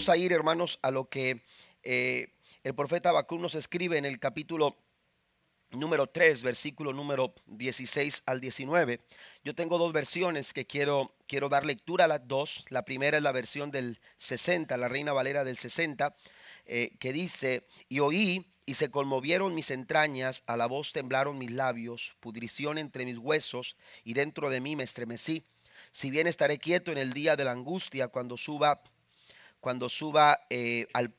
vamos a ir, hermanos, a lo que eh, el profeta Habacuc nos escribe en el capítulo número 3, versículo número 16 al 19. Yo tengo dos versiones que quiero, quiero dar lectura a las dos. La primera es la versión del 60, la Reina Valera del 60, eh, que dice, y oí y se conmovieron mis entrañas, a la voz temblaron mis labios, pudrición entre mis huesos, y dentro de mí me estremecí. Si bien estaré quieto en el día de la angustia, cuando suba cuando suba eh, al,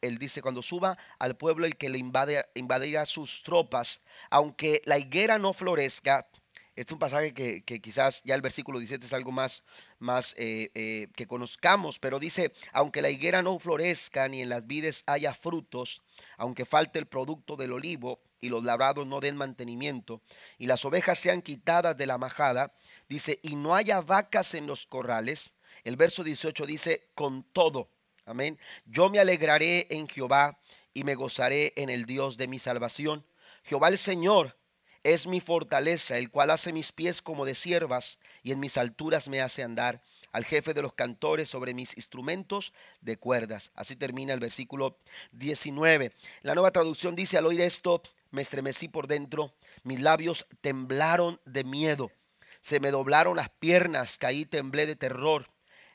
él dice, cuando suba al pueblo el que le invade, invadirá sus tropas, aunque la higuera no florezca, este es un pasaje que, quizás ya el versículo 17 es algo más, más eh, eh, que conozcamos, pero dice, aunque la higuera no florezca ni en las vides haya frutos, aunque falte el producto del olivo y los labrados no den mantenimiento, y las ovejas sean quitadas de la majada, dice, y no haya vacas en los corrales, el verso 18 dice, con todo, amén, yo me alegraré en Jehová y me gozaré en el Dios de mi salvación. Jehová el Señor es mi fortaleza, el cual hace mis pies como de siervas y en mis alturas me hace andar. Al jefe de los cantores sobre mis instrumentos de cuerdas. Así termina el versículo 19. La nueva traducción dice, al oír esto, me estremecí por dentro, mis labios temblaron de miedo, se me doblaron las piernas, caí, temblé de terror.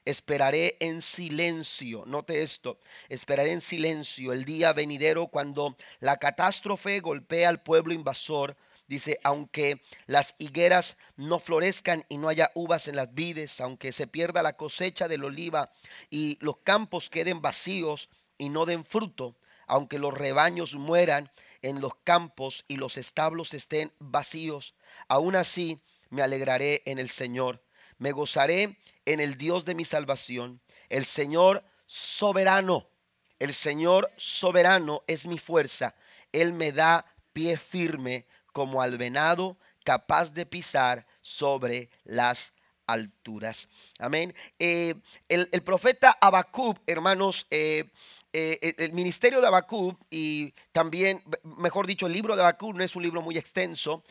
Esperaré en silencio, note esto, esperaré en silencio el día venidero cuando la catástrofe golpea al pueblo invasor. Dice, aunque las higueras no florezcan y no haya uvas en las vides, aunque se pierda la cosecha del oliva y los campos queden vacíos y no den fruto, aunque los rebaños mueran en los campos y los establos estén vacíos, aún así me alegraré en el Señor, me gozaré en el Dios de mi salvación, el Señor soberano. El Señor soberano es mi fuerza. Él me da pie firme como al venado capaz de pisar sobre las alturas. Amén. Eh, el, profeta Abacub, hermanos, eh, eh, el ministerio de Abacub y también, mejor dicho, el libro de Abacub no es un libro muy extenso.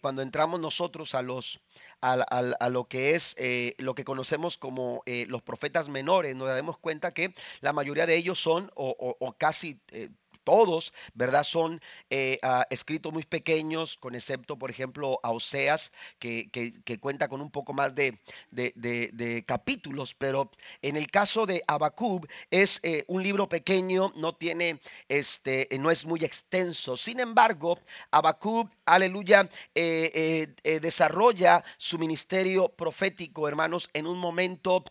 cuando entramos nosotros a los a, lo que es eh, lo que conocemos como eh, los profetas menores, nos damos cuenta que la mayoría de ellos son o, casi eh, todos, ¿verdad? Son eh, ah, escritos muy pequeños, con excepto, por ejemplo, a Oseas, que, cuenta con un poco más de, capítulos, pero en el caso de Abacub es eh, un libro pequeño, no tiene, este, no es muy extenso. Sin embargo, Abacub, aleluya, eh, desarrolla su ministerio profético, hermanos, en un momento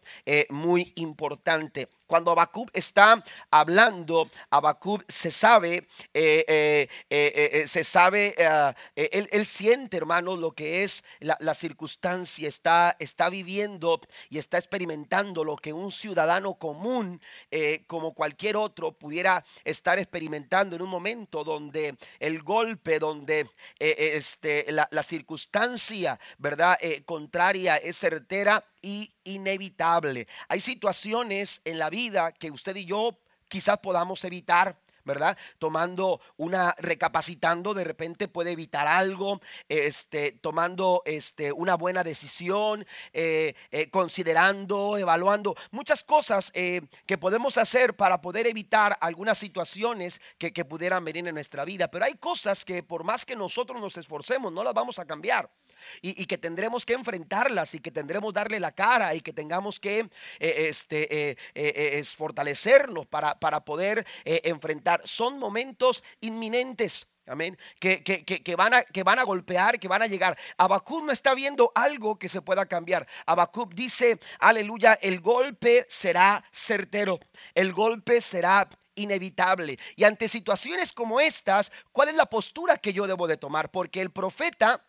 muy importante. Cuando Abacub está hablando, Abacub se sabe, eh, eh, eh, se sabe, él, siente, hermanos, lo que es la, circunstancia, está, está viviendo y está experimentando lo que un ciudadano común, como cualquier otro, pudiera estar experimentando en un momento donde el golpe, donde este, la, circunstancia, ¿verdad?, contraria es certera inevitable. Hay situaciones en la vida que usted y yo quizás podamos evitar. ¿verdad? Tomando una, recapacitando, de repente puede evitar algo, este, tomando este, una buena decisión, eh, eh, considerando, evaluando muchas cosas eh, que podemos hacer para poder evitar algunas situaciones que, que pudieran venir en nuestra vida. Pero hay cosas que por más que nosotros nos esforcemos, no las vamos a cambiar y, que tendremos que enfrentarlas y que tendremos darle la cara y que tengamos que eh, este, eh, eh, fortalecernos para, para poder enfrentar. Son momentos inminentes. Amén. Que, que, van a, que van a golpear, que van a llegar. Abacub no está viendo algo que se pueda cambiar. Abacub dice, aleluya, el golpe será certero. El golpe será inevitable. Y ante situaciones como estas, ¿cuál es la postura que yo debo de tomar? Porque el profeta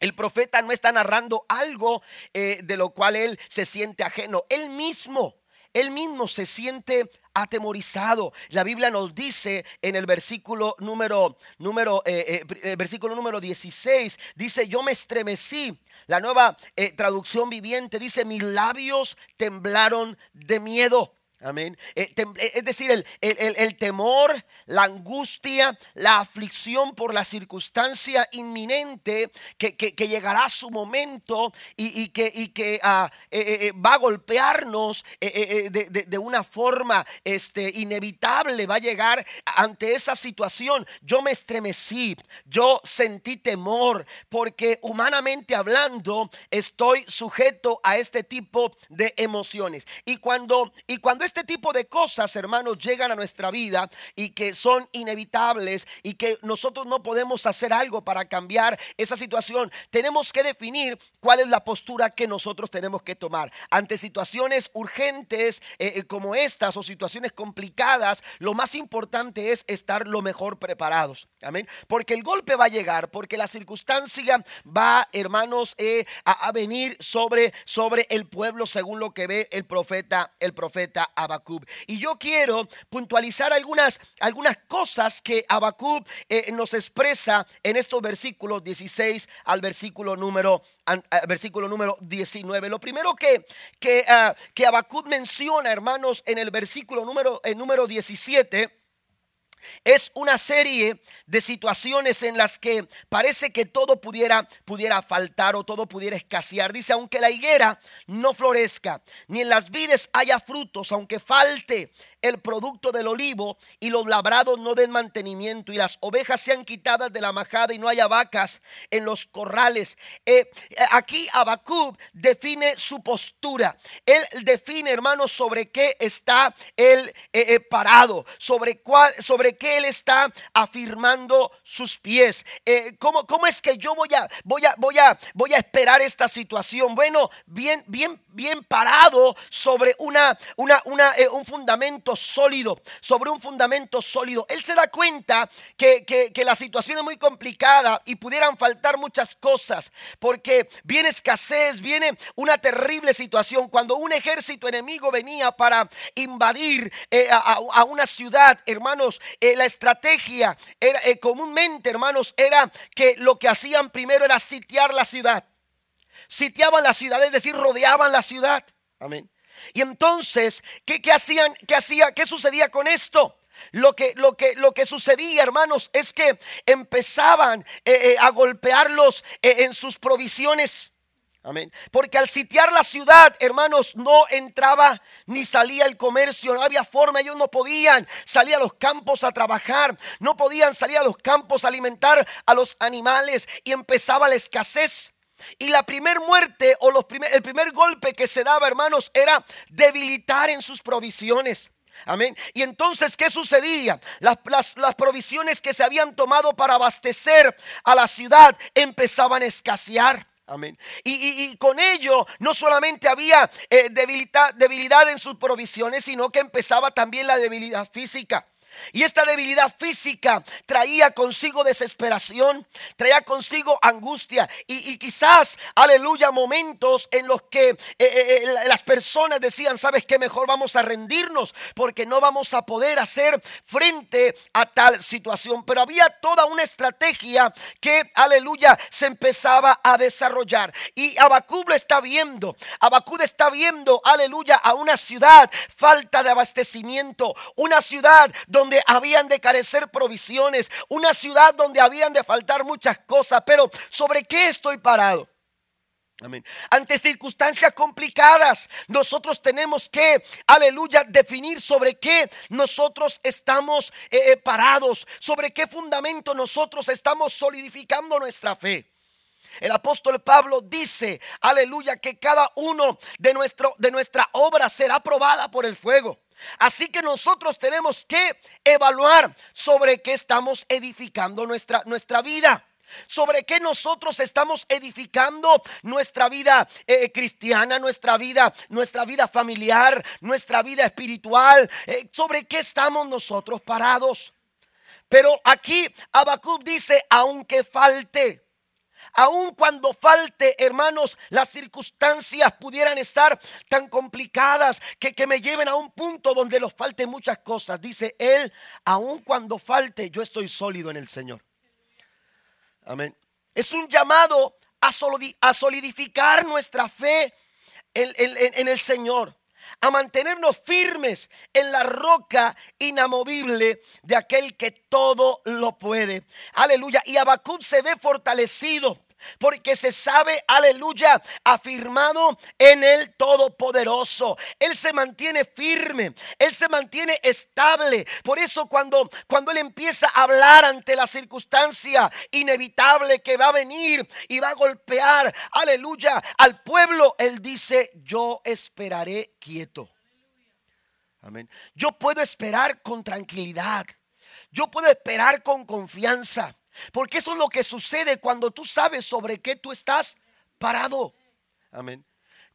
el profeta no está narrando algo eh, de lo cual él se siente ajeno. Él mismo, él mismo se siente atemorizado. La Biblia nos dice en el versículo número, número, eh, eh, versículo número 16, dice, yo me estremecí. La nueva traducción viviente dice, mis labios temblaron de miedo. Amén. Eh, eh, es decir, el, temor, la angustia, la aflicción por la circunstancia inminente que, llegará su momento y, que, que ah, eh, va a golpearnos de, una forma este, inevitable, va a llegar ante esa situación. Yo me estremecí, yo sentí temor porque humanamente hablando estoy sujeto a este tipo de emociones. Y cuando, y cuando este tipo de cosas, hermanos, llegan a nuestra vida y que son inevitables y que nosotros no podemos hacer algo para cambiar esa situación, tenemos que definir cuál es la postura que nosotros tenemos que tomar. Ante situaciones urgentes eh, eh, como estas o situaciones complicadas, lo más importante es estar lo mejor preparados. Amén. Porque el golpe va a llegar, porque la circunstancia va, hermanos, eh, a, venir sobre, sobre el pueblo según lo que ve el profeta, el profeta Y yo quiero puntualizar algunas, algunas cosas que Abacub eh, nos expresa en estos versículos 16 al versículo número, versículo número 19. Lo primero que, que, uh, que menciona, hermanos, en el versículo número, el número 17 es una serie de situaciones en las que parece que todo pudiera, pudiera faltar o todo pudiera escasear. Dice, aunque la higuera no florezca, ni en las vides haya frutos, aunque falte el producto del olivo y los labrados no den mantenimiento y las ovejas sean quitadas de la majada y no haya vacas en los corrales. Eh, aquí Abacub define su postura. Él define, hermanos, sobre qué está él eh, eh, parado, sobre, cuál, sobre qué él está afirmando sus pies. ¿cómo, ¿cómo, es que yo voy a, voy, a, voy, a, voy a esperar esta situación? Bueno, bien, bien, bien parado sobre una, una, una un fundamento sólido, sobre un fundamento sólido. Él se da cuenta que, que, la situación es muy complicada y pudieran faltar muchas cosas, porque viene escasez, viene una terrible situación. Cuando un ejército enemigo venía para invadir eh, a, una ciudad, hermanos, eh, la estrategia era eh, comúnmente, hermanos, era que lo que hacían primero era sitiar la ciudad. Sitiaban la ciudad, es decir, rodeaban la ciudad. Amén. Y entonces, ¿qué, hacían? ¿Qué hacía? ¿Qué sucedía con esto? Lo que, lo, que, lo que, sucedía, hermanos, es que empezaban eh, a golpearlos en sus provisiones. Amén. Porque al sitiar la ciudad, hermanos, no entraba ni salía el comercio, no había forma, ellos no podían salir a los campos a trabajar, no podían salir a los campos a alimentar a los animales y empezaba la escasez. Y la primer muerte o los el primer golpe que se daba, hermanos, era debilitar en sus provisiones. Amén. Y entonces, ¿qué sucedía? Las, las, provisiones que se habían tomado para abastecer a la ciudad empezaban a escasear. Amén. Y, con ello no solamente había eh, debilidad, debilidad en sus provisiones, sino que empezaba también la debilidad física. Y esta debilidad física traía consigo desesperación, traía consigo angustia y, quizás, aleluya, momentos en los que eh, eh, eh, las personas decían, ¿sabes qué? Mejor vamos a rendirnos porque no vamos a poder hacer frente a tal situación. Pero había toda una estrategia que, aleluya, se empezaba a desarrollar. Y Abacub lo está viendo. Abacub está viendo, aleluya, a una ciudad falta de abastecimiento, una ciudad donde donde habían de carecer provisiones, una ciudad donde habían de faltar muchas cosas, pero ¿sobre qué estoy parado? Amén. Ante circunstancias complicadas, nosotros tenemos que, aleluya, definir sobre qué nosotros estamos eh, eh, parados, sobre qué fundamento nosotros estamos solidificando nuestra fe. El apóstol Pablo dice, aleluya, que cada uno de, nuestro, de nuestra obra será probada por el fuego. Así que nosotros tenemos que evaluar sobre qué estamos edificando nuestra, nuestra vida. Sobre qué nosotros estamos edificando nuestra vida eh, cristiana, nuestra vida, nuestra vida familiar, nuestra vida espiritual. Eh, sobre qué estamos nosotros parados. Pero aquí Abacub dice, aunque falte, Aun cuando falte, hermanos, las circunstancias pudieran estar tan complicadas que, que me lleven a un punto donde nos falte muchas cosas. Dice él, aun cuando falte, yo estoy sólido en el Señor. Amén. Es un llamado a solidificar nuestra fe en, en el Señor a mantenernos firmes en la roca inamovible de aquel que todo lo puede. Aleluya. Y Habacuc se ve fortalecido porque se sabe, aleluya, afirmado en el Todopoderoso. Él se mantiene firme, él se mantiene estable. Por eso cuando, cuando él empieza a hablar ante la circunstancia inevitable que va a venir y va a golpear, aleluya, al pueblo, él dice, yo esperaré quieto. Amén. Yo puedo esperar con tranquilidad. Yo puedo esperar con confianza. Porque eso es lo que sucede cuando tú sabes sobre qué tú estás parado. Amén.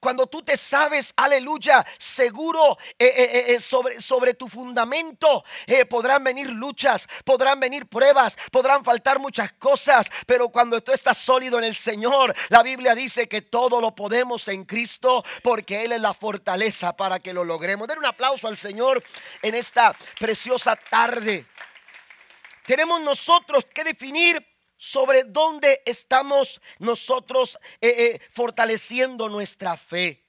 Cuando tú te sabes, aleluya, seguro eh, eh, eh, sobre, sobre, tu fundamento, podrán venir luchas, podrán venir pruebas, podrán faltar muchas cosas, pero cuando tú estás sólido en el Señor, la Biblia dice que todo lo podemos en Cristo porque Él es la fortaleza para que lo logremos. Den un aplauso al Señor en esta preciosa tarde. Tenemos nosotros que definir sobre dónde estamos nosotros eh, eh, fortaleciendo nuestra fe.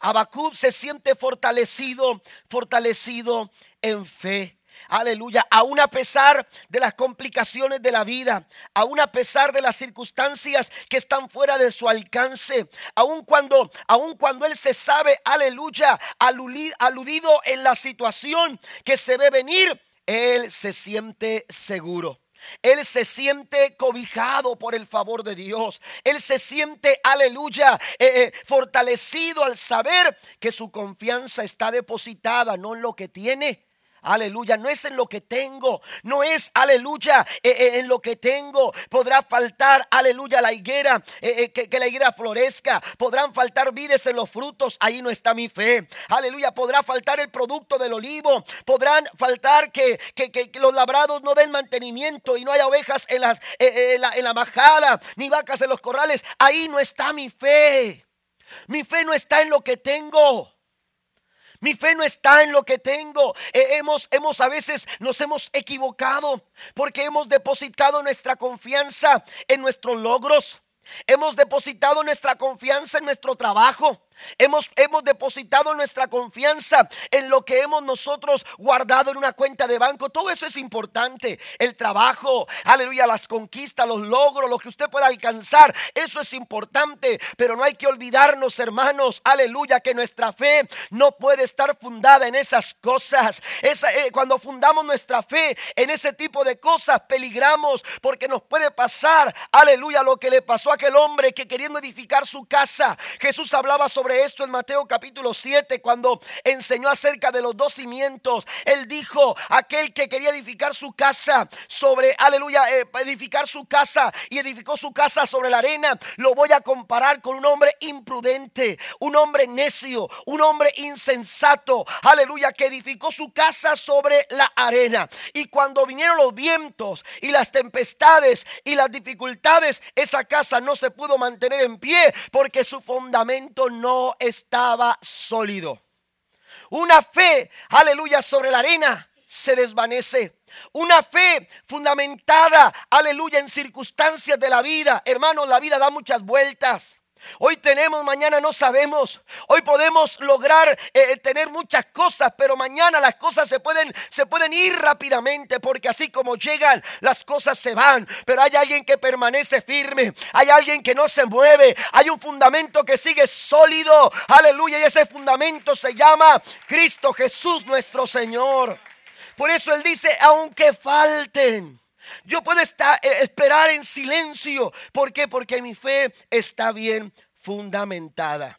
Habacuc se siente fortalecido, fortalecido en fe. Aleluya, aún a pesar de las complicaciones de la vida, aún a pesar de las circunstancias que están fuera de su alcance, aun cuando, aun cuando él se sabe, aleluya, aludido en la situación que se ve venir, él se siente seguro. Él se siente cobijado por el favor de Dios. Él se siente, aleluya, eh, eh, fortalecido al saber que su confianza está depositada no en lo que tiene, Aleluya, no es en lo que tengo, no es, aleluya, eh, eh, en lo que tengo. Podrá faltar, aleluya, la higuera, eh, que, la higuera florezca. Podrán faltar vides en los frutos, ahí no está mi fe. Aleluya, podrá faltar el producto del olivo. Podrán faltar que, los labrados no den mantenimiento y no haya ovejas en, las, la, en la majada, ni vacas en los corrales. Ahí no está mi fe. Mi fe no está en lo que tengo. Mi fe no está en lo que tengo. Eh, hemos, hemos a veces nos hemos equivocado porque hemos depositado nuestra confianza en nuestros logros. Hemos depositado nuestra confianza en nuestro trabajo. Hemos, hemos depositado nuestra confianza en lo que hemos nosotros guardado en una cuenta de banco. Todo eso es importante. El trabajo, aleluya, las conquistas, los logros, lo que usted pueda alcanzar. Eso es importante. Pero no hay que olvidarnos, hermanos, aleluya, que nuestra fe no puede estar fundada en esas cosas. Eh, cuando fundamos nuestra fe en ese tipo de cosas, peligramos porque nos puede pasar, aleluya, lo que le pasó a aquel hombre que queriendo edificar su casa, Jesús hablaba sobre esto en Mateo capítulo 7 cuando enseñó acerca de los dos cimientos. Él dijo, aquel que quería edificar su casa sobre, aleluya, eh, edificar su casa y edificó su casa sobre la arena, lo voy a comparar con un hombre imprudente, un hombre necio, un hombre insensato, aleluya, que edificó su casa sobre la arena. Y cuando vinieron los vientos y las tempestades y las dificultades, esa casa no se pudo mantener en pie porque su fundamento no estaba sólido. Una fe, aleluya, sobre la arena se desvanece. Una fe fundamentada, aleluya, en circunstancias de la vida. Hermanos, la vida da muchas vueltas. Hoy tenemos, mañana no sabemos. Hoy podemos lograr eh, tener muchas cosas, pero mañana las cosas se pueden, se pueden ir rápidamente porque así como llegan, las cosas se van. Pero hay alguien que permanece firme, hay alguien que no se mueve, hay un fundamento que sigue sólido. Aleluya, y ese fundamento se llama Cristo Jesús nuestro Señor. Por eso Él dice, aunque falten. Yo puedo estar, eh, esperar en silencio. ¿Por qué? Porque mi fe está bien fundamentada.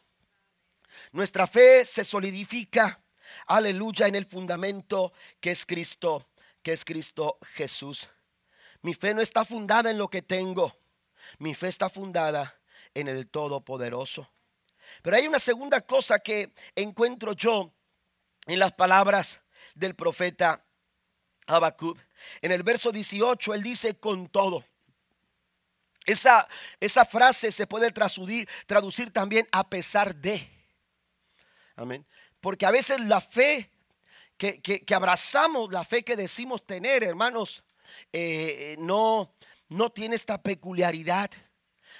Nuestra fe se solidifica, aleluya, en el fundamento que es Cristo, que es Cristo Jesús. Mi fe no está fundada en lo que tengo. Mi fe está fundada en el Todopoderoso. Pero hay una segunda cosa que encuentro yo en las palabras del profeta Habacuc. En el verso 18 él dice con todo. Esa, esa frase se puede traducir, traducir también a pesar de. Amén. Porque a veces la fe que, abrazamos, la fe que decimos tener, hermanos, eh, no, no tiene esta peculiaridad.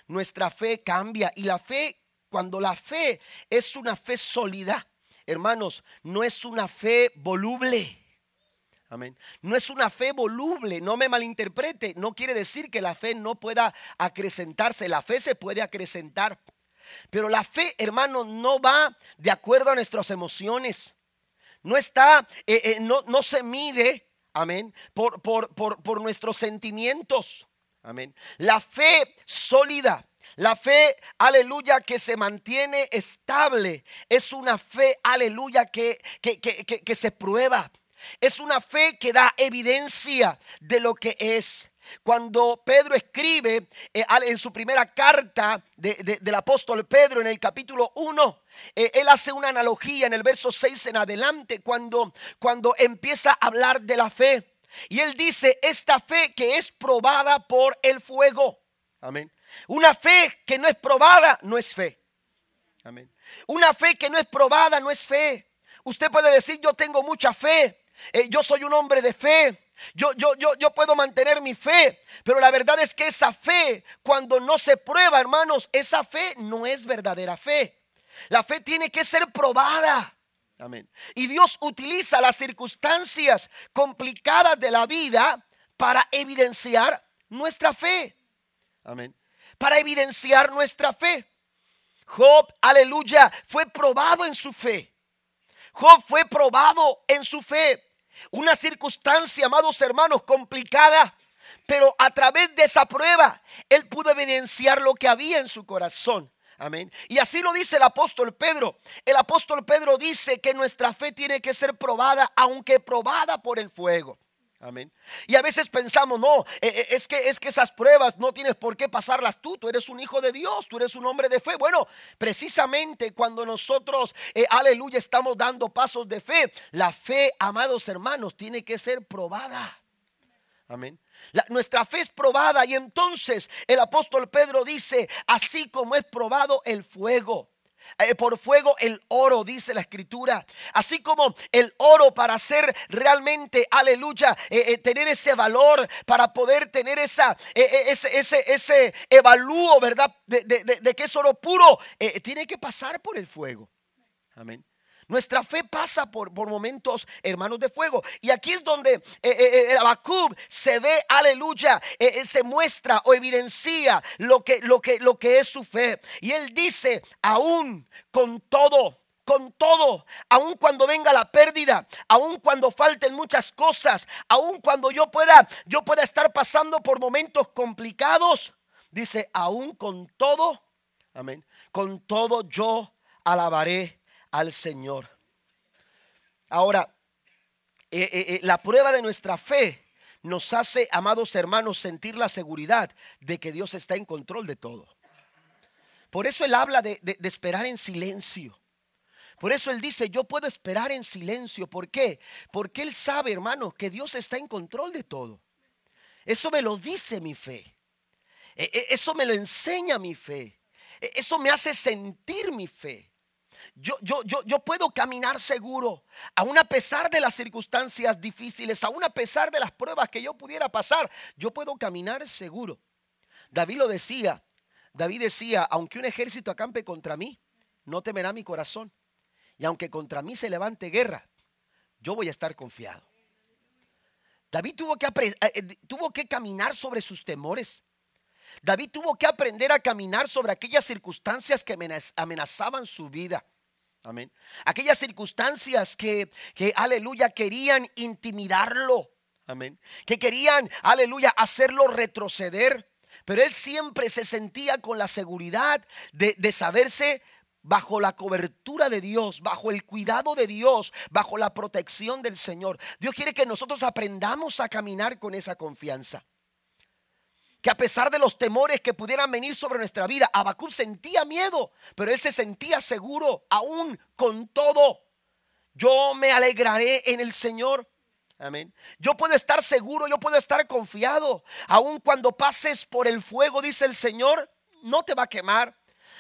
Nuestra fe cambia y la fe, cuando la fe es una fe sólida, hermanos, no es una fe voluble. Amén. No es una fe voluble, no me malinterprete. No quiere decir que la fe no pueda acrecentarse. La fe se puede acrecentar. Pero la fe, hermano, no va de acuerdo a nuestras emociones. No está, eh, eh, no, no, se mide, amén, por, por, por, por nuestros sentimientos. Amén. La fe sólida, la fe, aleluya, que se mantiene estable, es una fe, aleluya, que, que, que, que se prueba. Es una fe que da evidencia de lo que es. Cuando Pedro escribe eh, en su primera carta del apóstol Pedro en el capítulo 1, eh, él hace una analogía en el verso 6 en adelante cuando, cuando empieza a hablar de la fe. Y él dice, esta fe que es probada por el fuego. Amén. Una fe que no es probada no es fe. Amén. Una fe que no es probada no es fe. Usted puede decir, yo tengo mucha fe. Eh, yo soy un hombre de fe. Yo, yo, yo, yo puedo mantener mi fe, pero la verdad es que esa fe, cuando no se prueba, hermanos, esa fe no es verdadera fe. La fe tiene que ser probada. Amén. Y Dios utiliza las circunstancias complicadas de la vida para evidenciar nuestra fe. Amén. Para evidenciar nuestra fe. Job, aleluya, fue probado en su fe. Job fue probado en su fe. Una circunstancia, amados hermanos, complicada. Pero a través de esa prueba, él pudo evidenciar lo que había en su corazón. Amén. Y así lo dice el apóstol Pedro. El apóstol Pedro dice que nuestra fe tiene que ser probada, aunque probada por el fuego. Amén. Y a veces pensamos, no, eh, eh, es que, es que esas pruebas no tienes por qué pasarlas tú. Tú eres un hijo de Dios, tú eres un hombre de fe. Bueno, precisamente cuando nosotros, eh, aleluya, estamos dando pasos de fe, la fe, amados hermanos, tiene que ser probada. Amén. nuestra fe es probada y entonces el apóstol Pedro dice, así como es probado el fuego. Eh, por fuego el oro, dice la escritura. Así como el oro para ser realmente, aleluya, eh, eh, tener ese valor, para poder tener esa, ese, ese, ese evalúo, ¿verdad? De, de, que es oro puro, tiene que pasar por el fuego. Amén. Nuestra fe pasa por, por, momentos, hermanos, de fuego. Y aquí es donde eh, eh, eh se ve, aleluya, eh, se muestra o evidencia lo que, lo, que, lo que es su fe. Y él dice, aún con todo, con todo, aun cuando venga la pérdida, aun cuando falten muchas cosas, aun cuando yo pueda, yo pueda estar pasando por momentos complicados, dice, aún con todo, amén, con todo yo alabaré al Señor. Ahora, eh, eh, eh, la prueba de nuestra fe nos hace, amados hermanos, sentir la seguridad de que Dios está en control de todo. Por eso Él habla de, de esperar en silencio. Por eso Él dice, yo puedo esperar en silencio. ¿Por qué? Porque Él sabe, hermanos, que Dios está en control de todo. Eso me lo dice mi fe. E, e, eso me lo enseña mi fe. E, eso me hace sentir mi fe. Yo, yo, yo, yo puedo caminar seguro, aún a pesar de las circunstancias difíciles, aún a pesar de las pruebas que yo pudiera pasar, yo puedo caminar seguro. David lo decía, David decía, aunque un ejército acampe contra mí, no temerá mi corazón. Y aunque contra mí se levante guerra, yo voy a estar confiado. David tuvo que, eh, eh, tuvo que caminar sobre sus temores. David tuvo que aprender a caminar sobre aquellas circunstancias que amenazaban su vida. Amén. Aquellas circunstancias que, que, aleluya, querían intimidarlo. Amén. Que querían, aleluya, hacerlo retroceder. Pero él siempre se sentía con la seguridad de, de saberse bajo la cobertura de Dios, bajo el cuidado de Dios, bajo la protección del Señor. Dios quiere que nosotros aprendamos a caminar con esa confianza que a pesar de los temores que pudieran venir sobre nuestra vida, Abacú sentía miedo, pero él se sentía seguro, aún con todo. Yo me alegraré en el Señor. Amén. Yo puedo estar seguro, yo puedo estar confiado. Aun cuando pases por el fuego, dice el Señor, no te va a quemar.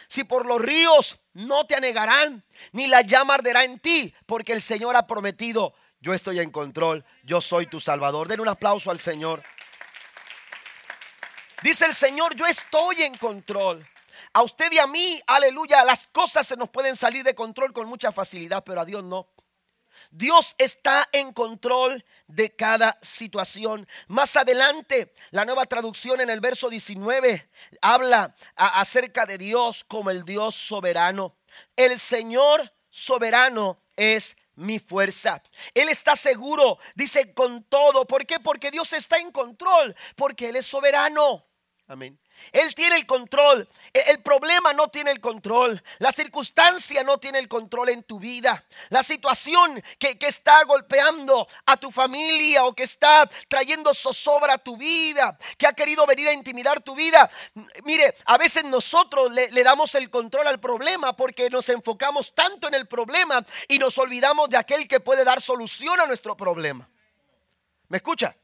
Si por los ríos no te anegarán, ni la llama arderá en ti, porque el Señor ha prometido, yo estoy en control, yo soy tu Salvador. Den un aplauso al Señor. Dice el Señor, yo estoy en control. a usted y a mí, aleluya, las cosas se nos pueden salir de control con mucha facilidad, pero a Dios no. Dios está en control de cada situación. Más adelante, la nueva traducción en el verso 19 habla acerca de Dios como el Dios soberano. El Señor soberano es mi fuerza. Él está seguro, dice con todo. ¿Por qué? Porque Dios está en control, porque Él es soberano. Amén. Él tiene el control. E, el problema no tiene el control. La circunstancia no tiene el control en tu vida. La situación que, está golpeando a tu familia o que está trayendo zozobra a tu vida, que ha querido venir a intimidar tu vida. Mire, a veces nosotros le, le damos el control al problema porque nos enfocamos tanto en el problema y nos olvidamos de aquel que puede dar solución a nuestro problema. ¿Me escucha?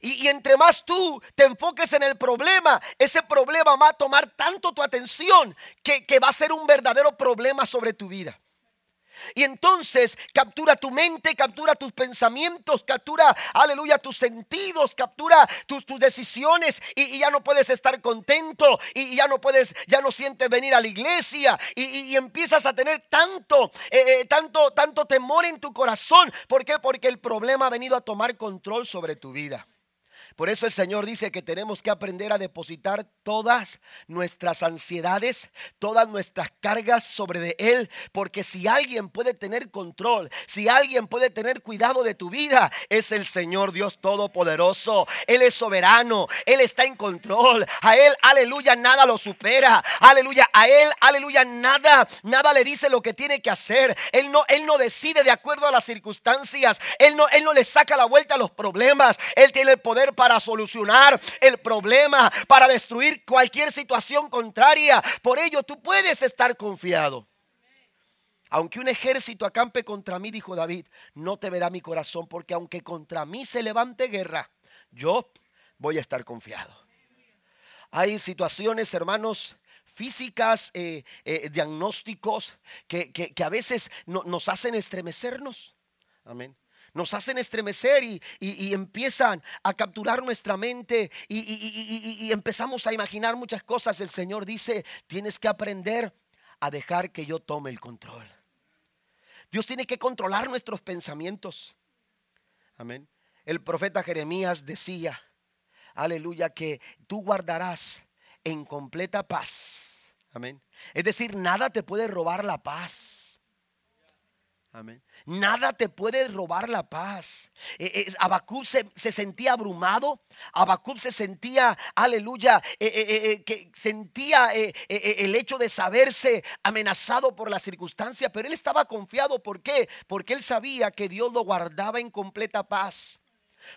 Y, entre más tú te enfoques en el problema, ese problema va a tomar tanto tu atención que, que va a ser un verdadero problema sobre tu vida. Y entonces captura tu mente, captura tus pensamientos, captura, aleluya, tus sentidos, captura tus, tus decisiones y, ya no puedes estar contento y, ya no puedes, ya no sientes venir a la iglesia y, empiezas a tener tanto, eh, eh, tanto, tanto temor en tu corazón. ¿Por qué? Porque el problema ha venido a tomar control sobre tu vida. Por eso el Señor dice que tenemos que aprender a depositar todas nuestras ansiedades, todas nuestras cargas sobre de Él. Porque si alguien puede tener control, si alguien puede tener cuidado de tu vida, es el Señor Dios Todopoderoso. Él es soberano, Él está en control. A Él, aleluya, nada lo supera. Aleluya, a Él, aleluya, nada, nada le dice lo que tiene que hacer. Él no, Él no decide de acuerdo a las circunstancias. Él no, Él no le saca la vuelta a los problemas. Él tiene el poder para para solucionar el problema, para destruir cualquier situación contraria. Por ello tú puedes estar confiado. Aunque un ejército acampe contra mí, dijo David, no te verá mi corazón, porque aunque contra mí se levante guerra, yo voy a estar confiado. Hay situaciones, hermanos, físicas, eh, eh, diagnósticos, que, a veces nos hacen estremecernos. Amén nos hacen estremecer y, empiezan a capturar nuestra mente y, empezamos a imaginar muchas cosas. El Señor dice, tienes que aprender a dejar que yo tome el control. Dios tiene que controlar nuestros pensamientos. Amén. El profeta Jeremías decía, aleluya, que tú guardarás en completa paz. Amén. Es decir, nada te puede robar la paz. Nada te puede robar la paz. Eh, eh se, sentía abrumado. Abacub se sentía, aleluya, eh, eh, que sentía el hecho de saberse amenazado por la circunstancia, pero él estaba confiado. ¿Por qué? Porque él sabía que Dios lo guardaba en completa paz.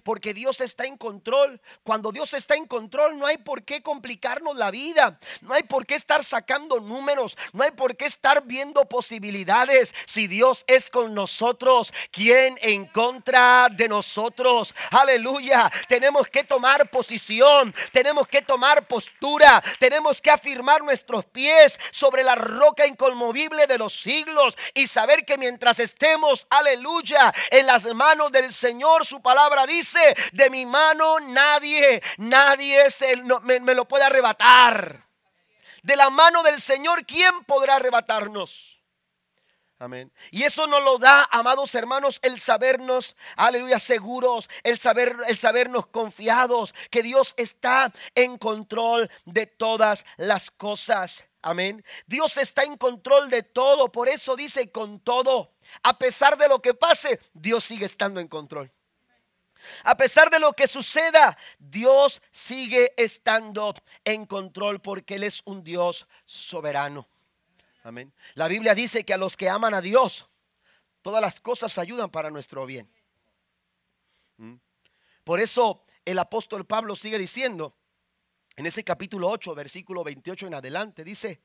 Porque Dios está en control. Cuando Dios está en control no hay por qué complicarnos la vida. No hay por qué estar sacando números. No hay por qué estar viendo posibilidades. Si Dios es con nosotros, ¿quién en contra de nosotros? Aleluya. Tenemos que tomar posición. Tenemos que tomar postura. Tenemos que afirmar nuestros pies sobre la roca inconmovible de los siglos. Y saber que mientras estemos, aleluya, en las manos del Señor, su palabra dice dice, de mi mano nadie, nadie se, me, me lo puede arrebatar. De la mano del Señor, ¿quién podrá arrebatarnos? Amén. Y eso nos lo da, amados hermanos, el sabernos, aleluya, seguros, el saber, el sabernos confiados, que Dios está en control de todas las cosas. Amén. Dios está en control de todo, por eso dice con todo. A pesar de lo que pase, Dios sigue estando en control. A pesar de lo que suceda, Dios sigue estando en control porque Él es un Dios soberano. Amén. La Biblia dice que a los que aman a Dios, todas las cosas ayudan para nuestro bien. ¿Mm? Por eso el apóstol Pablo sigue diciendo en ese capítulo 8, versículo 28 en adelante, dice,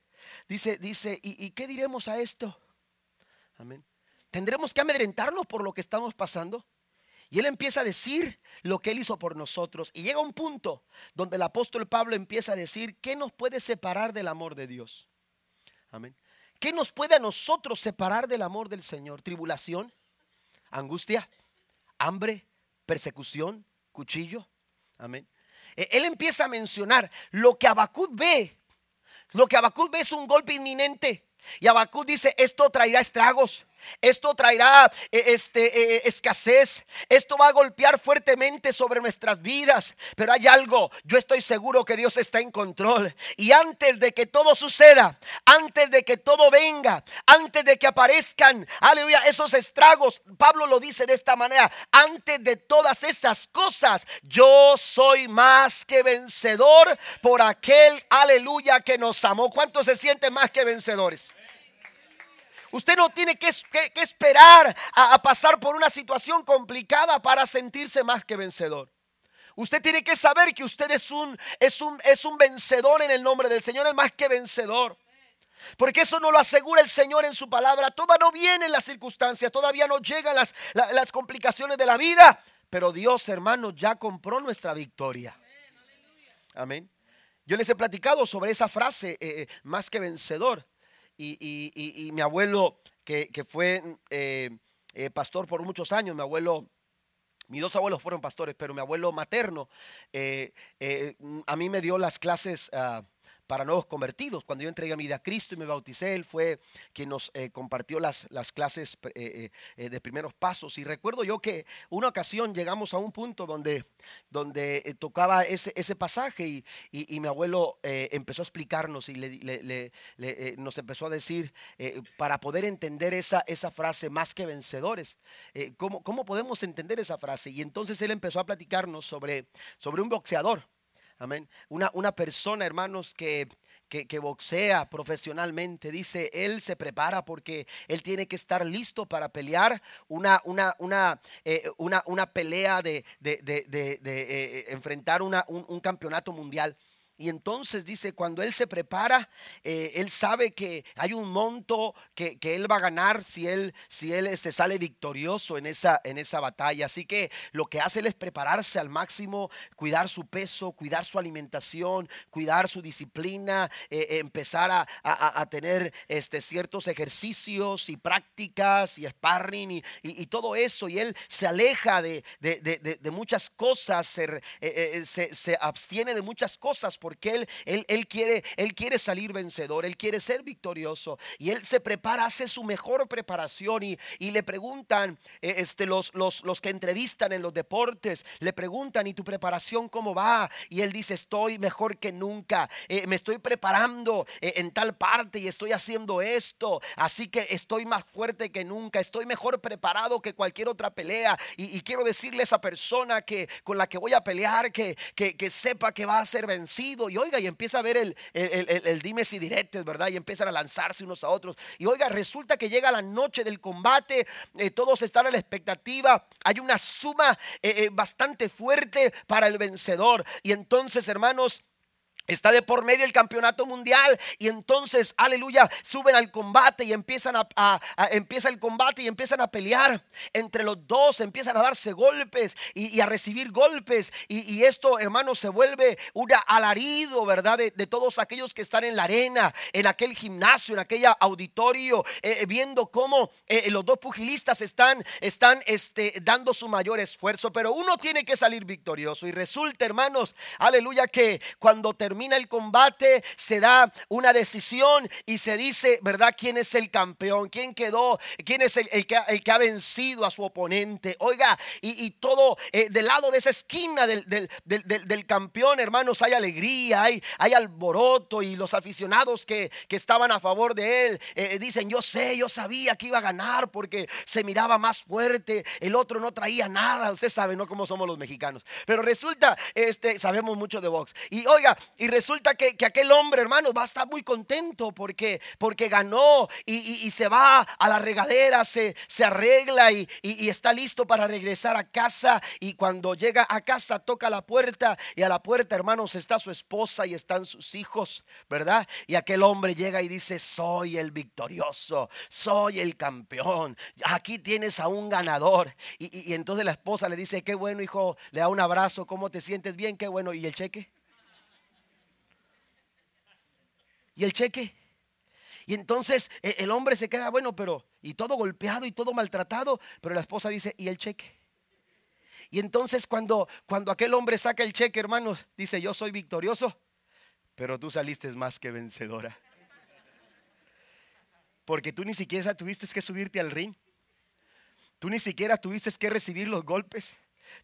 dice, dice, ¿y, y qué diremos a esto? Amén. ¿Tendremos que amedrentarnos por lo que estamos pasando? Y él empieza a decir lo que él hizo por nosotros. Y llega un punto donde el apóstol Pablo empieza a decir, ¿qué nos puede separar del amor de Dios? Amén. ¿Qué nos puede a nosotros separar del amor del Señor? Tribulación, angustia, hambre, persecución, cuchillo. Amén. E, él empieza a mencionar lo que Abacud ve, Lo que Habacuc ve es un golpe inminente. Y Habacuc dice, esto traerá estragos. Esto traerá eh, este, eh, escasez. Esto va a golpear fuertemente sobre nuestras vidas. Pero hay algo, yo estoy seguro que Dios está en control. Y antes de que todo suceda, antes de que todo venga, antes de que aparezcan, aleluya, esos estragos, Pablo lo dice de esta manera, antes de todas estas cosas, yo soy más que vencedor por aquel, aleluya, que nos amó. ¿Cuántos se sienten más que vencedores? Usted no tiene que, esperar a, pasar por una situación complicada para sentirse más que vencedor. Usted tiene que saber que usted es un, es un, es un vencedor en el nombre del Señor, es más que vencedor. Porque eso no lo asegura el Señor en su palabra. Todavía no vienen las circunstancias, todavía no llegan las, las complicaciones de la vida. Pero Dios, hermanos, ya compró nuestra victoria. Amén. Yo les he platicado sobre esa frase, eh, eh, más que vencedor y, mi abuelo, que, fue eh, eh, pastor por muchos años, mi abuelo mis dos abuelos fueron pastores, pero mi abuelo materno eh, a mí me dio las clases ah, para nuevos convertidos. Cuando yo entregué mi vida a Cristo y me bauticé, Él fue quien nos eh, compartió las, las clases eh, eh, de primeros pasos. Y recuerdo yo que una ocasión llegamos a un punto donde, donde tocaba ese, ese pasaje y, y, mi abuelo empezó a explicarnos y le, nos empezó a decir, para poder entender esa, esa frase, más que vencedores, ¿cómo, ¿cómo podemos entender esa frase? Y entonces Él empezó a platicarnos sobre, sobre un boxeador. Amén. Una, una persona, hermanos, que, que, boxea profesionalmente, dice, él se prepara porque él tiene que estar listo para pelear una, una, una, eh, una, una pelea de, de, de, de eh, enfrentar una, un campeonato mundial. Y entonces dice, cuando él se prepara, eh, él sabe que hay un monto que, él va a ganar si él, si él este, sale victorioso en esa, en esa batalla. Así que lo que hace él es prepararse al máximo, cuidar su peso, cuidar su alimentación, cuidar su disciplina, eh, empezar a, tener este, ciertos ejercicios y prácticas y sparring y, todo eso. Y él se aleja de, muchas cosas, se, eh, se, se abstiene de muchas cosas porque él, él, él, quiere, él quiere salir vencedor, él quiere ser victorioso. Y él se prepara, hace su mejor preparación y, y le preguntan eh, este, los, los, los, que entrevistan en los deportes, le preguntan, ¿y tu preparación cómo va? Y él dice, estoy mejor que nunca, eh, me estoy preparando eh, en tal parte y estoy haciendo esto, así que estoy más fuerte que nunca, estoy mejor preparado que cualquier otra pelea. Y, quiero decirle a esa persona que con la que voy a pelear que, que, que sepa que va a ser vencido y oiga, y empieza a ver el, el, el, dimes y diretes, ¿verdad? Y empiezan a lanzarse unos a otros. Y oiga, resulta que llega la noche del combate, eh, todos están a la expectativa, hay una suma eh, eh, bastante fuerte para el vencedor. Y entonces, hermanos, Está de por medio el campeonato mundial. Y entonces, aleluya, suben al combate y empiezan a, empieza el combate y empiezan a pelear entre los dos, empiezan a darse golpes y, a recibir golpes. Y, esto, hermanos, se vuelve un alarido, ¿verdad? De, todos aquellos que están en la arena, en aquel gimnasio, en aquella auditorio, eh, eh, viendo cómo eh, los dos pugilistas están, están este, dando su mayor esfuerzo, pero uno tiene que salir victorioso. Y resulta, hermanos, aleluya, que cuando termina termina el combate, se da una decisión y se dice, ¿verdad? ¿Quién es el campeón? ¿Quién quedó? ¿Quién es el, que, el que, ha vencido a su oponente? Oiga, y, todo eh, del lado de esa esquina del, del, campeón, hermanos, hay alegría, hay, hay alboroto y los aficionados que, que estaban a favor de él eh, dicen, yo sé, yo sabía que iba a ganar porque se miraba más fuerte, el otro no traía nada, usted sabe, ¿no? Cómo somos los mexicanos. Pero resulta, este, sabemos mucho de box. Y oiga, y resulta que, aquel hombre, hermano, va a estar muy contento porque, porque ganó y, se va a la regadera, se, se arregla y, está listo para regresar a casa. Y cuando llega a casa, toca la puerta y a la puerta, hermanos, está su esposa y están sus hijos, ¿verdad? Y aquel hombre llega y dice, soy el victorioso, soy el campeón, aquí tienes a un ganador. Y, y entonces la esposa le dice, qué bueno, hijo, le da un abrazo, ¿cómo te sientes bien? Qué bueno. ¿Y el cheque? Y el cheque. Y entonces e, el hombre se queda, bueno, pero, y todo golpeado y todo maltratado, pero la esposa dice, ¿y el cheque? Y entonces cuando, cuando aquel hombre saca el cheque, hermanos, dice, yo soy victorioso, pero tú saliste más que vencedora. Porque tú ni siquiera tuviste que subirte al ring. Tú ni siquiera tuviste que recibir los golpes.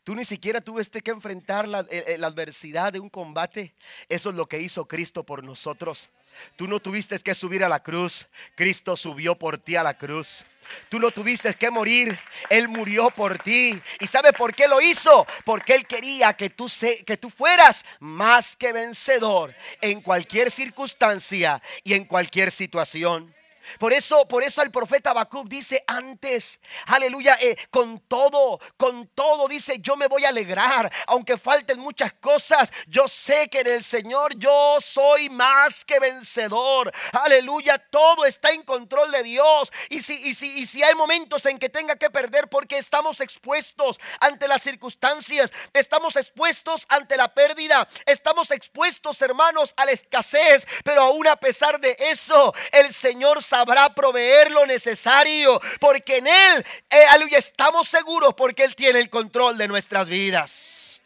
Tú ni siquiera tuviste que enfrentar la, eh, eh, la, adversidad de un combate. Eso es lo que hizo Cristo por nosotros. Tú no tuviste que subir a la cruz. Cristo subió por ti a la cruz. Tú no tuviste que morir, Él murió por ti. ¿Y sabe por qué lo hizo? Porque Él quería que tú, que tú fueras más que vencedor en cualquier circunstancia y en cualquier situación. Por eso, por eso el profeta Habacuc dice antes, aleluya, eh, con todo, con todo dice, yo me voy a alegrar, aunque falten muchas cosas, yo sé que en el Señor yo soy más que vencedor. Aleluya, todo está en control de Dios. Y si, y si, y si hay momentos en que tenga que perder porque estamos expuestos ante las circunstancias, estamos expuestos ante la pérdida, estamos expuestos, hermanos, a la escasez, pero aún a pesar de eso, el Señor sabe sabrá proveer lo necesario, porque en Él, eh, estamos seguros porque Él tiene el control de nuestras vidas.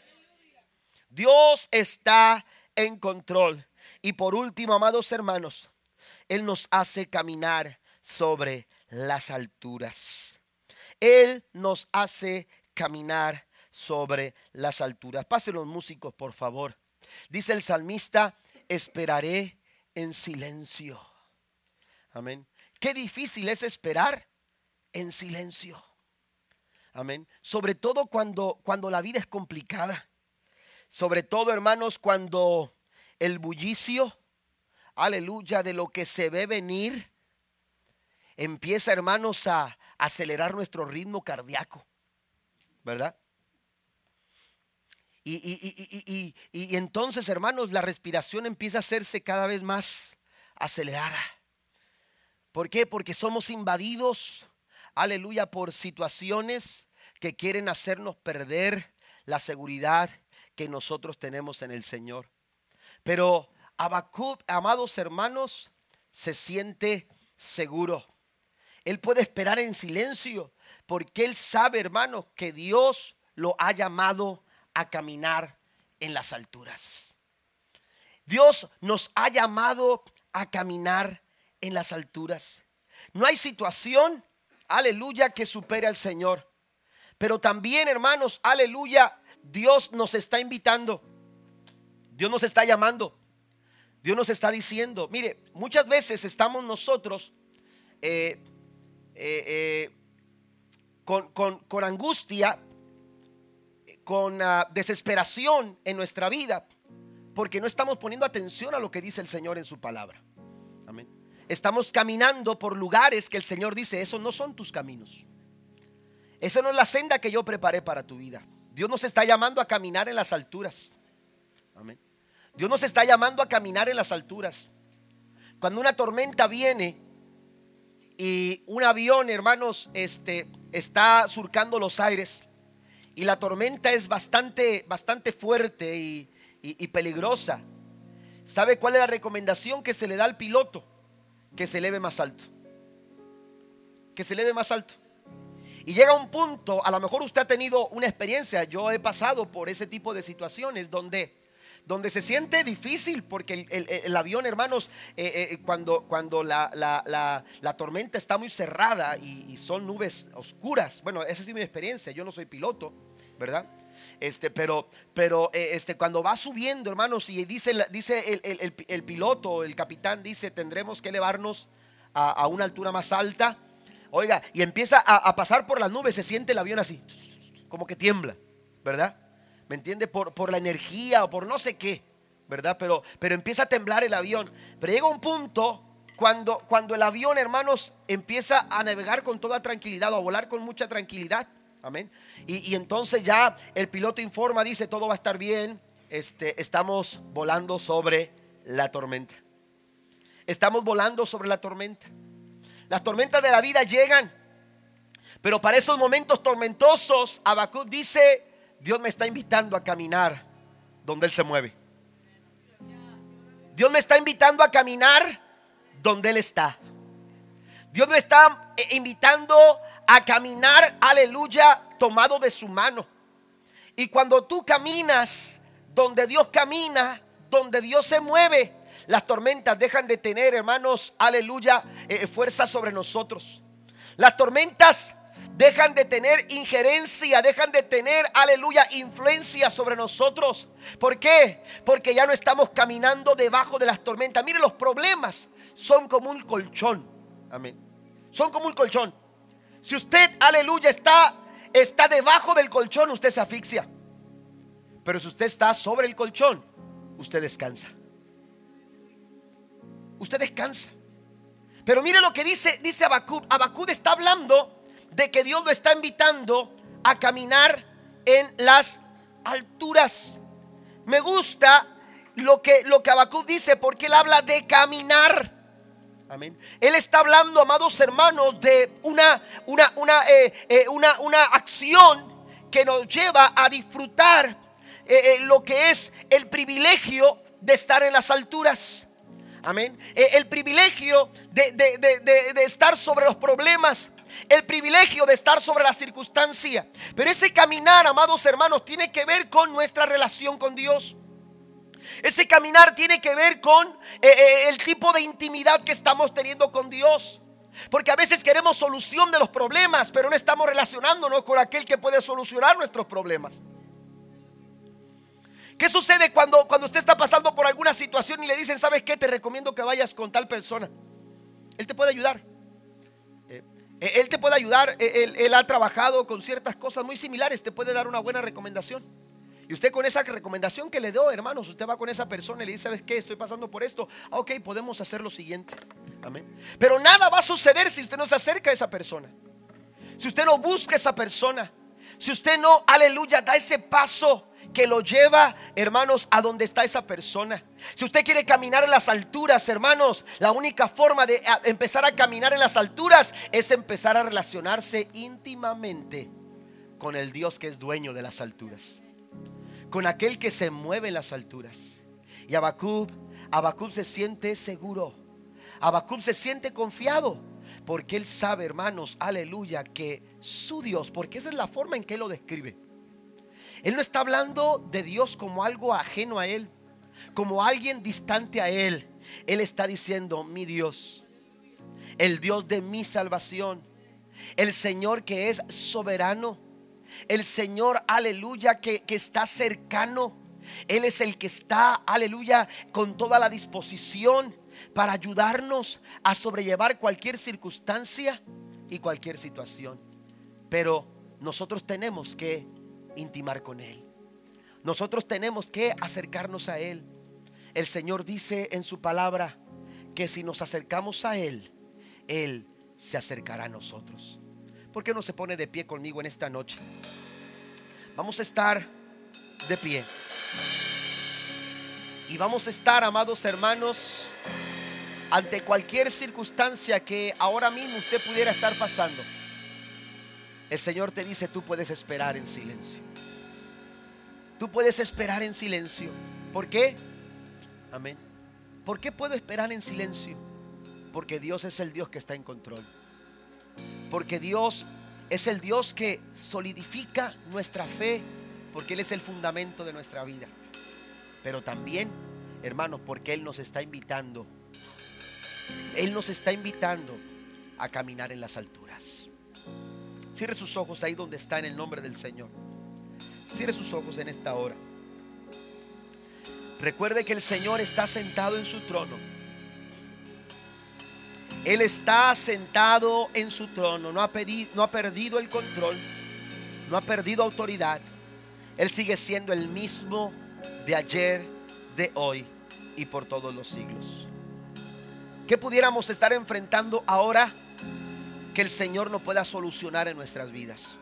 Dios está en control. Y por último, amados hermanos, Él nos hace caminar sobre las alturas. Él nos hace caminar sobre las alturas. Pasen los músicos, por favor. Dice el salmista, esperaré en silencio. Amén. Qué difícil es esperar en silencio. Amén. Sobre todo cuando, cuando la vida es complicada. Sobre todo, hermanos, cuando el bullicio, aleluya, de lo que se ve venir, empieza, hermanos, a acelerar nuestro ritmo cardíaco. ¿Verdad? Y, y, y, entonces, hermanos, la respiración empieza a hacerse cada vez más acelerada. ¿Por qué? Porque somos invadidos, aleluya, por situaciones que quieren hacernos perder la seguridad que nosotros tenemos en el Señor. Pero Abacub, amados hermanos, se siente seguro. Él puede esperar en silencio porque él sabe, hermano, que Dios lo ha llamado a caminar en las alturas. Dios nos ha llamado a caminar en las alturas. No hay situación, aleluya, que supere al Señor. Pero también, hermanos, aleluya, Dios nos está invitando. Dios nos está llamando. Dios nos está diciendo, mire, muchas veces estamos nosotros eh, eh, eh, con, angustia, con ah, desesperación en nuestra vida, porque no estamos poniendo atención a lo que dice el Señor en su palabra. Estamos caminando por lugares que el Señor dice, esos no son tus caminos. Esa no es la senda que yo preparé para tu vida. Dios nos está llamando a caminar en las alturas. Amén. Dios nos está llamando a caminar en las alturas. Cuando una tormenta viene y un avión, hermanos, este, está surcando los aires y la tormenta es bastante, bastante fuerte y, y peligrosa. ¿Sabe cuál es la recomendación que se le da al piloto? Que se eleve más alto. Que se eleve más alto. Y llega un punto, a lo mejor usted ha tenido una experiencia, yo he pasado por ese tipo de situaciones donde, donde se siente difícil porque el, avión, hermanos, eh, eh, cuando, cuando la, la, tormenta está muy cerrada y, son nubes oscuras, bueno, esa es mi experiencia, yo no soy piloto, ¿verdad? Este, pero, pero eh, este, cuando va subiendo, hermanos, y dice, dice el, piloto, el capitán, dice, tendremos que elevarnos a, una altura más alta. Oiga, y empieza a, pasar por las nubes, se siente el avión así, como que tiembla, ¿verdad? ¿Me entiende? Por, por la energía o por no sé qué, ¿verdad? Pero, pero empieza a temblar el avión. Pero llega un punto cuando, cuando el avión, hermanos, empieza a navegar con toda tranquilidad o a volar con mucha tranquilidad. Amén. Y, entonces ya el piloto informa, dice, todo va a estar bien. Este, estamos volando sobre la tormenta. Estamos volando sobre la tormenta. Las tormentas de la vida llegan. Pero para esos momentos tormentosos, Habacuc dice, Dios me está invitando a caminar donde Él se mueve. Dios me está invitando a caminar donde Él está. Dios me está eh, invitando a caminar, aleluya, tomado de su mano. Y cuando tú caminas donde Dios camina, donde Dios se mueve, las tormentas dejan de tener, hermanos, aleluya, eh, fuerza sobre nosotros. Las tormentas dejan de tener injerencia, dejan de tener, aleluya, influencia sobre nosotros. ¿Por qué? Porque ya no estamos caminando debajo de las tormentas. Mire, los problemas son como un colchón. Amén. Son como un colchón. Si usted, aleluya, está, está debajo del colchón, usted se asfixia. Pero si usted está sobre el colchón, usted descansa. Usted descansa. Pero mire lo que dice, dice Abacud. Abacud está hablando de que Dios lo está invitando a caminar en las alturas. Me gusta lo que, lo que dice porque él habla de caminar. Amén. Él está hablando, amados hermanos, de una, una, una, eh, eh, una, una acción que nos lleva a disfrutar eh, lo que es el privilegio de estar en las alturas. Amén. el privilegio de, de estar sobre los problemas el privilegio de estar sobre la circunstancia. Pero ese caminar, amados hermanos, tiene que ver con nuestra relación con Dios. Ese caminar tiene que ver con eh, eh, el tipo de intimidad que estamos teniendo con Dios. Porque a veces queremos solución de los problemas, pero no estamos relacionándonos con aquel que puede solucionar nuestros problemas. ¿Qué sucede cuando, cuando usted está pasando por alguna situación y le dicen, ¿sabes qué? Te recomiendo que vayas con tal persona. Él te puede ayudar. Eh, él te puede ayudar, él, ha trabajado con ciertas cosas muy similares, te puede dar una buena recomendación. Y usted con esa recomendación que le dio, hermanos, usted va con esa persona y le dice, ¿sabes qué? Estoy pasando por esto. Ah, ok, podemos hacer lo siguiente. Amén. Pero nada va a suceder si usted no se acerca a esa persona. Si usted no busca a esa persona. Si usted no, aleluya, da ese paso que lo lleva, hermanos, a donde está esa persona. Si usted quiere caminar en las alturas, hermanos, la única forma de empezar a caminar en las alturas es empezar a relacionarse íntimamente con el Dios que es dueño de las alturas. Con aquel que se mueve en las alturas. Y Abacub, Abacub se siente seguro. Abacub se siente confiado. Porque él sabe, hermanos, aleluya, que su Dios, porque esa es la forma en que él lo describe él no está hablando de Dios como algo ajeno a Él, como alguien distante a Él. Él está diciendo, mi Dios, el Dios de mi salvación, el Señor que es soberano, el Señor, aleluya, que, que está cercano. Él es el que está, aleluya, con toda la disposición para ayudarnos a sobrellevar cualquier circunstancia y cualquier situación. Pero nosotros tenemos que intimar con Él. Nosotros tenemos que acercarnos a Él. El Señor dice en su palabra que si nos acercamos a Él, Él se acercará a nosotros. ¿Por qué no se pone de pie conmigo en esta noche? Vamos a estar de pie. Y vamos a estar, amados hermanos, ante cualquier circunstancia que ahora mismo usted pudiera estar pasando. El Señor te dice, tú puedes esperar en silencio. Tú puedes esperar en silencio. ¿Por qué? Amén. ¿Por qué puedo esperar en silencio? Porque Dios es el Dios que está en control. Porque Dios es el Dios que solidifica nuestra fe. Porque Él es el fundamento de nuestra vida. Pero también, hermanos, porque Él nos está invitando. Él nos está invitando a caminar en las alturas. Cierre sus ojos ahí donde está en el nombre del Señor. Cierre sus ojos en esta hora. Recuerde que el Señor está sentado en su trono. Él está sentado en su trono. No ha, no ha perdido el control. No ha perdido autoridad. Él sigue siendo el mismo de ayer, de hoy y por todos los siglos. ¿Qué pudiéramos estar enfrentando ahora? que el Señor no pueda solucionar en nuestras vidas.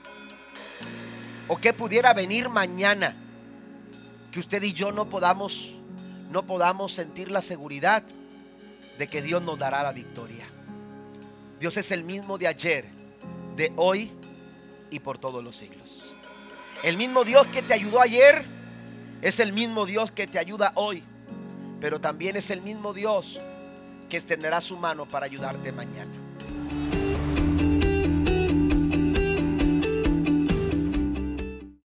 O que pudiera venir mañana que usted y yo no podamos no podamos sentir la seguridad de que Dios nos dará la victoria. Dios es el mismo de ayer, de hoy y por todos los siglos. El mismo Dios que te ayudó ayer es el mismo Dios que te ayuda hoy, pero también es el mismo Dios que extenderá su mano para ayudarte mañana.